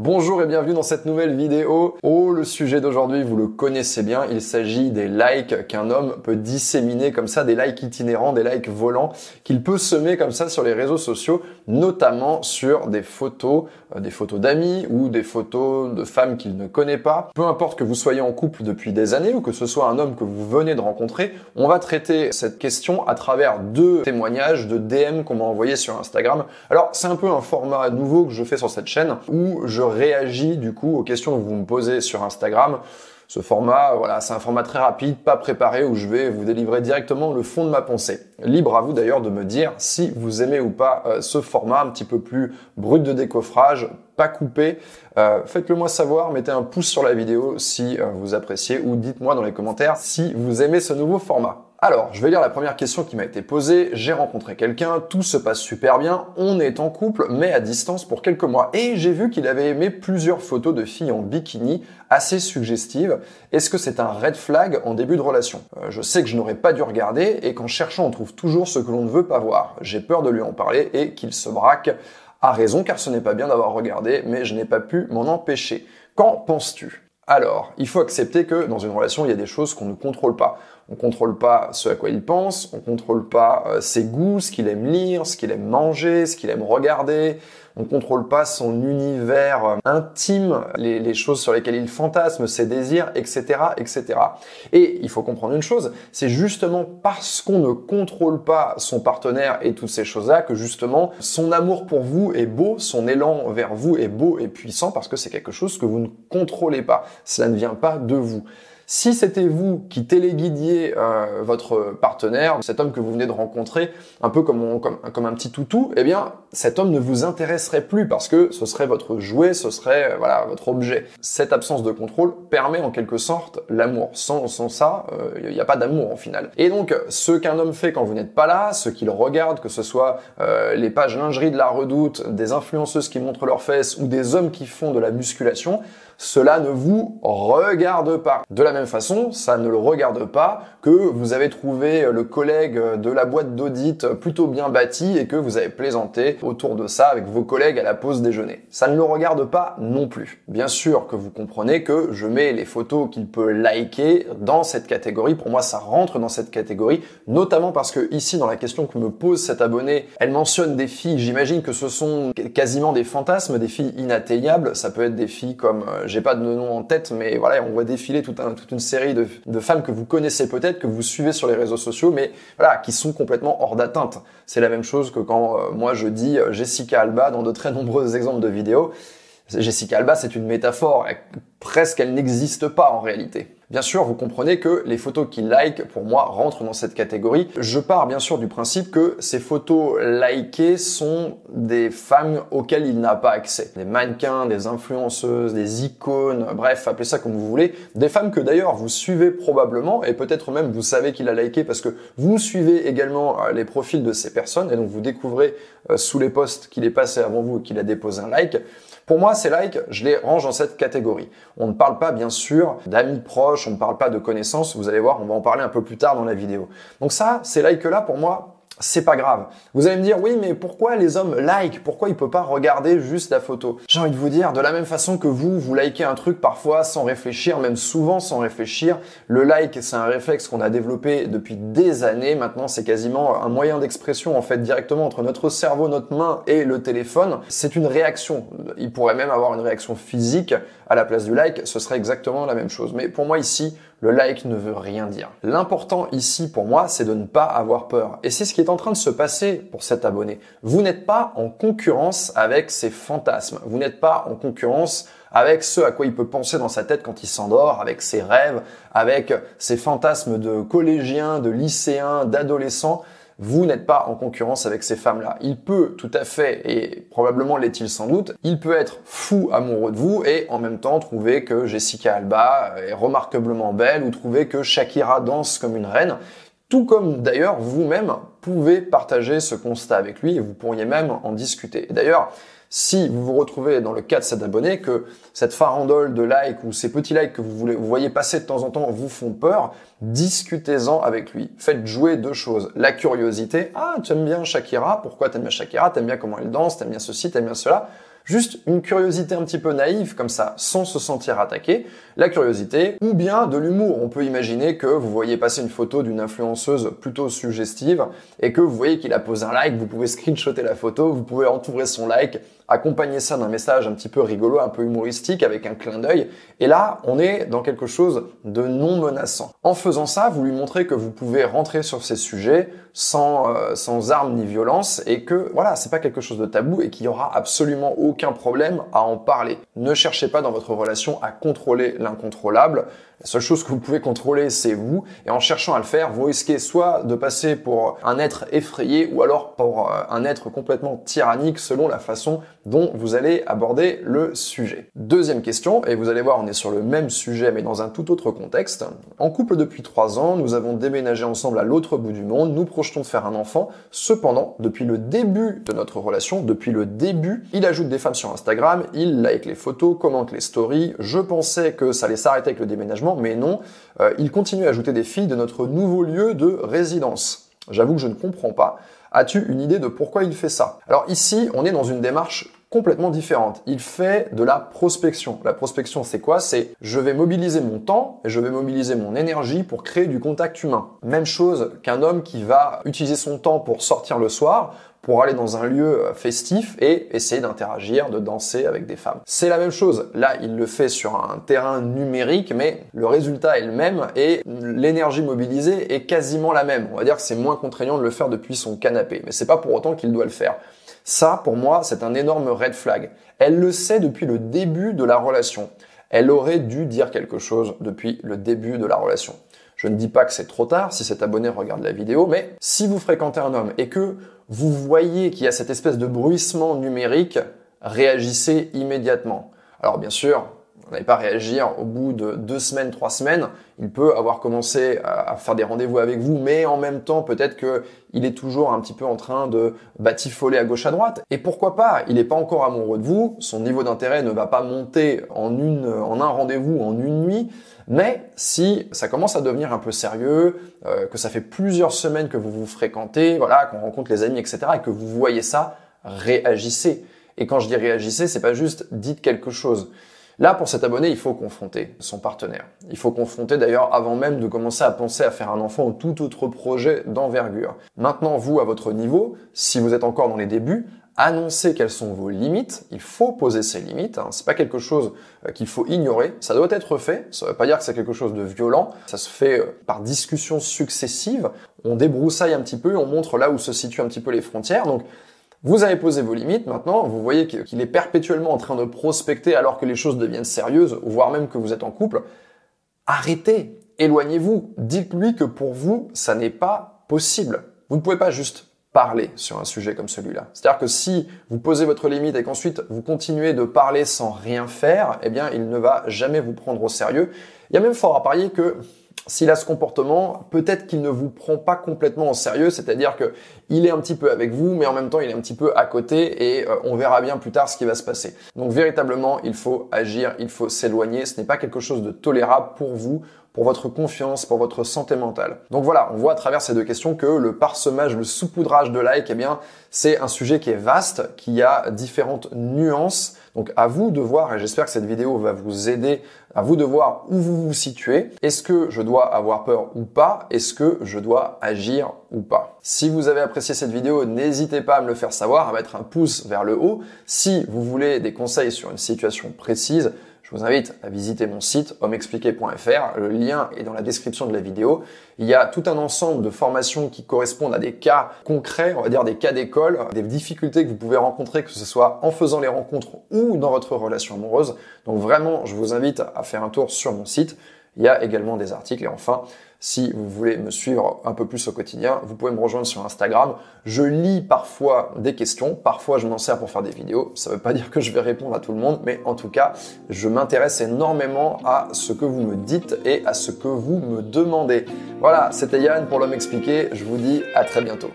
Bonjour et bienvenue dans cette nouvelle vidéo. Oh, le sujet d'aujourd'hui, vous le connaissez bien, il s'agit des likes qu'un homme peut disséminer comme ça, des likes itinérants, des likes volants, qu'il peut semer comme ça sur les réseaux sociaux, notamment sur des photos, euh, des photos d'amis ou des photos de femmes qu'il ne connaît pas. Peu importe que vous soyez en couple depuis des années ou que ce soit un homme que vous venez de rencontrer, on va traiter cette question à travers deux témoignages de DM qu'on m'a envoyés sur Instagram. Alors, c'est un peu un format nouveau que je fais sur cette chaîne où je réagis du coup aux questions que vous me posez sur Instagram. Ce format, voilà, c'est un format très rapide, pas préparé, où je vais vous délivrer directement le fond de ma pensée. Libre à vous d'ailleurs de me dire si vous aimez ou pas euh, ce format un petit peu plus brut de décoffrage, pas coupé. Euh, Faites-le moi savoir, mettez un pouce sur la vidéo si euh, vous appréciez ou dites-moi dans les commentaires si vous aimez ce nouveau format. Alors, je vais lire la première question qui m'a été posée. J'ai rencontré quelqu'un, tout se passe super bien, on est en couple, mais à distance pour quelques mois. Et j'ai vu qu'il avait aimé plusieurs photos de filles en bikini, assez suggestives. Est-ce que c'est un red flag en début de relation? Euh, Je sais que je n'aurais pas dû regarder, et qu'en cherchant, on trouve toujours ce que l'on ne veut pas voir. J'ai peur de lui en parler et qu'il se braque. A raison, car ce n'est pas bien d'avoir regardé, mais je n'ai pas pu m'en empêcher. Qu'en penses-tu? Alors, il faut accepter que dans une relation, il y a des choses qu'on ne contrôle pas. On contrôle pas ce à quoi il pense, on contrôle pas euh, ses goûts, ce qu'il aime lire, ce qu'il aime manger, ce qu'il aime regarder. On contrôle pas son univers intime, les, les, choses sur lesquelles il fantasme, ses désirs, etc., etc. Et il faut comprendre une chose, c'est justement parce qu'on ne contrôle pas son partenaire et toutes ces choses-là que justement son amour pour vous est beau, son élan vers vous est beau et puissant parce que c'est quelque chose que vous ne contrôlez pas. Cela ne vient pas de vous. Si c'était vous qui téléguidiez euh, votre partenaire, cet homme que vous venez de rencontrer, un peu comme, comme, comme, un petit toutou, eh bien, cet homme ne vous intéresserait plus parce que ce serait votre jouet, ce serait euh, voilà votre objet. Cette absence de contrôle permet en quelque sorte l'amour. Sans, sans ça, il euh, n'y a pas d'amour en final. Et donc, ce qu'un homme fait quand vous n'êtes pas là, ce qu'il regarde, que ce soit euh, les pages lingerie de la redoute, des influenceuses qui montrent leurs fesses ou des hommes qui font de la musculation, cela ne vous regarde pas. Façon, ça ne le regarde pas que vous avez trouvé le collègue de la boîte d'audit plutôt bien bâti et que vous avez plaisanté autour de ça avec vos collègues à la pause déjeuner. Ça ne le regarde pas non plus. Bien sûr que vous comprenez que je mets les photos qu'il peut liker dans cette catégorie. Pour moi, ça rentre dans cette catégorie, notamment parce que ici, dans la question que me pose cet abonné, elle mentionne des filles. J'imagine que ce sont quasiment des fantasmes, des filles inatteignables. Ça peut être des filles comme euh, j'ai pas de nom en tête, mais voilà, on voit défiler toute, une série de, de, femmes que vous connaissez peut-être, que vous suivez sur les réseaux sociaux, mais voilà, qui sont complètement hors d'atteinte. C'est la même chose que quand euh, moi je dis euh, Jessica Alba dans de très nombreux exemples de vidéos. Jessica Alba, c'est une métaphore, presque elle n'existe pas en réalité. Bien sûr, vous comprenez que les photos qu'il like, pour moi, rentrent dans cette catégorie. Je pars bien sûr du principe que ces photos likées sont des femmes auxquelles il n'a pas accès. Des mannequins, des influenceuses, des icônes, bref, appelez ça comme vous voulez. Des femmes que d'ailleurs vous suivez probablement et peut-être même vous savez qu'il a liké parce que vous suivez également euh, les profils de ces personnes et donc vous découvrez euh, sous les posts qu'il est passé avant vous et qu'il a déposé un like. Pour moi, ces likes, je les range dans cette catégorie. On ne parle pas, bien sûr, d'amis proches, on ne parle pas de connaissances. Vous allez voir, on va en parler un peu plus tard dans la vidéo. Donc ça, ces likes-là, pour moi, c'est pas grave. Vous allez me dire, oui, mais pourquoi les hommes like? Pourquoi il peut pas regarder juste la photo? J'ai envie de vous dire, de la même façon que vous, vous likez un truc parfois sans réfléchir, même souvent sans réfléchir. Le like, c'est un réflexe qu'on a développé depuis des années. Maintenant, c'est quasiment un moyen d'expression, en fait, directement entre notre cerveau, notre main et le téléphone. C'est une réaction. Il pourrait même avoir une réaction physique à la place du like. Ce serait exactement la même chose. Mais pour moi, ici, le like ne veut rien dire. L'important ici pour moi, c'est de ne pas avoir peur. Et c'est ce qui est en train de se passer pour cet abonné. Vous n'êtes pas en concurrence avec ses fantasmes. Vous n'êtes pas en concurrence avec ce à quoi il peut penser dans sa tête quand il s'endort, avec ses rêves, avec ses fantasmes de collégiens, de lycéens, d'adolescents vous n'êtes pas en concurrence avec ces femmes-là. Il peut tout à fait, et probablement l'est-il sans doute, il peut être fou amoureux de vous et en même temps trouver que Jessica Alba est remarquablement belle ou trouver que Shakira danse comme une reine. Tout comme d'ailleurs vous-même pouvez partager ce constat avec lui et vous pourriez même en discuter. D'ailleurs, si vous vous retrouvez dans le cas de cet abonné, que cette farandole de likes ou ces petits likes que vous, voulez, vous voyez passer de temps en temps vous font peur, discutez-en avec lui. Faites jouer deux choses. La curiosité. Ah, tu aimes bien Shakira. Pourquoi t'aimes bien Shakira? T'aimes bien comment elle danse? T'aimes bien ceci? T'aimes bien cela? Juste une curiosité un petit peu naïve, comme ça, sans se sentir attaqué. La curiosité, ou bien de l'humour. On peut imaginer que vous voyez passer une photo d'une influenceuse plutôt suggestive et que vous voyez qu'il a posé un like, vous pouvez screenshotter la photo, vous pouvez entourer son like, accompagner ça d'un message un petit peu rigolo, un peu humoristique, avec un clin d'œil. Et là, on est dans quelque chose de non menaçant. En faisant ça, vous lui montrez que vous pouvez rentrer sur ces sujets sans, euh, sans armes ni violence et que voilà, c'est pas quelque chose de tabou et qu'il y aura absolument aucun problème à en parler. Ne cherchez pas dans votre relation à contrôler l'incontrôlable. La seule chose que vous pouvez contrôler, c'est vous. Et en cherchant à le faire, vous risquez soit de passer pour un être effrayé ou alors pour euh, un être complètement tyrannique selon la façon dont vous allez aborder le sujet. Deuxième question, et vous allez voir, on est sur le même sujet mais dans un tout autre contexte. En couple depuis trois ans, nous avons déménagé ensemble à l'autre bout du monde, nous projetons de faire un enfant. Cependant, depuis le début de notre relation, depuis le début, il ajoute des femmes sur Instagram, il like les photos, commente les stories. Je pensais que ça allait s'arrêter avec le déménagement, mais non, euh, il continue à ajouter des filles de notre nouveau lieu de résidence. J'avoue que je ne comprends pas. As-tu une idée de pourquoi il fait ça? Alors ici, on est dans une démarche complètement différente. Il fait de la prospection. La prospection, c'est quoi? C'est je vais mobiliser mon temps et je vais mobiliser mon énergie pour créer du contact humain. Même chose qu'un homme qui va utiliser son temps pour sortir le soir pour aller dans un lieu festif et essayer d'interagir, de danser avec des femmes. C'est la même chose. Là, il le fait sur un terrain numérique, mais le résultat est le même et l'énergie mobilisée est quasiment la même. On va dire que c'est moins contraignant de le faire depuis son canapé, mais c'est pas pour autant qu'il doit le faire. Ça, pour moi, c'est un énorme red flag. Elle le sait depuis le début de la relation. Elle aurait dû dire quelque chose depuis le début de la relation. Je ne dis pas que c'est trop tard si cet abonné regarde la vidéo, mais si vous fréquentez un homme et que vous voyez qu'il y a cette espèce de bruissement numérique, réagissez immédiatement. Alors bien sûr, vous n'allez pas réagir au bout de deux semaines, trois semaines. Il peut avoir commencé à faire des rendez-vous avec vous, mais en même temps, peut-être qu'il est toujours un petit peu en train de batifoler à gauche à droite. Et pourquoi pas? Il n'est pas encore amoureux de vous. Son niveau d'intérêt ne va pas monter en une, en un rendez-vous, en une nuit. Mais si ça commence à devenir un peu sérieux, euh, que ça fait plusieurs semaines que vous vous fréquentez, voilà, qu'on rencontre les amis, etc., et que vous voyez ça, réagissez. Et quand je dis réagissez, c'est pas juste dites quelque chose. Là, pour cet abonné, il faut confronter son partenaire. Il faut confronter d'ailleurs avant même de commencer à penser à faire un enfant ou tout autre projet d'envergure. Maintenant, vous, à votre niveau, si vous êtes encore dans les débuts, annoncez quelles sont vos limites. Il faut poser ses limites. Hein. C'est pas quelque chose euh, qu'il faut ignorer. Ça doit être fait. Ça veut pas dire que c'est quelque chose de violent. Ça se fait euh, par discussions successives. On débroussaille un petit peu, on montre là où se situent un petit peu les frontières. Donc, vous avez posé vos limites, maintenant vous voyez qu'il est perpétuellement en train de prospecter alors que les choses deviennent sérieuses, voire même que vous êtes en couple. Arrêtez, éloignez-vous, dites-lui que pour vous, ça n'est pas possible. Vous ne pouvez pas juste parler sur un sujet comme celui-là. C'est-à-dire que si vous posez votre limite et qu'ensuite vous continuez de parler sans rien faire, eh bien il ne va jamais vous prendre au sérieux. Il y a même fort à parier que s'il a ce comportement, peut-être qu'il ne vous prend pas complètement au sérieux, c'est-à-dire que il est un petit peu avec vous, mais en même temps il est un petit peu à côté et euh, on verra bien plus tard ce qui va se passer. Donc véritablement, il faut agir, il faut s'éloigner, ce n'est pas quelque chose de tolérable pour vous, pour votre confiance, pour votre santé mentale. Donc voilà, on voit à travers ces deux questions que le parsemage, le saupoudrage de likes, eh bien, c'est un sujet qui est vaste, qui a différentes nuances. Donc à vous de voir, et j'espère que cette vidéo va vous aider, à vous de voir où vous vous situez. Est-ce que je dois avoir peur ou pas? Est-ce que je dois agir ou pas Si vous avez apprécié cette vidéo, n'hésitez pas à me le faire savoir, à mettre un pouce vers le haut. Si vous voulez des conseils sur une situation précise, je vous invite à visiter mon site homexpliqué.fr. Le lien est dans la description de la vidéo. Il y a tout un ensemble de formations qui correspondent à des cas concrets, on va dire des cas d'école, des difficultés que vous pouvez rencontrer, que ce soit en faisant les rencontres ou dans votre relation amoureuse. Donc vraiment, je vous invite à faire un tour sur mon site. Il y a également des articles et enfin, si vous voulez me suivre un peu plus au quotidien, vous pouvez me rejoindre sur Instagram. Je lis parfois des questions, parfois je m'en sers pour faire des vidéos. Ça ne veut pas dire que je vais répondre à tout le monde, mais en tout cas, je m'intéresse énormément à ce que vous me dites et à ce que vous me demandez. Voilà, c'était Yann pour l'homme expliqué. Je vous dis à très bientôt.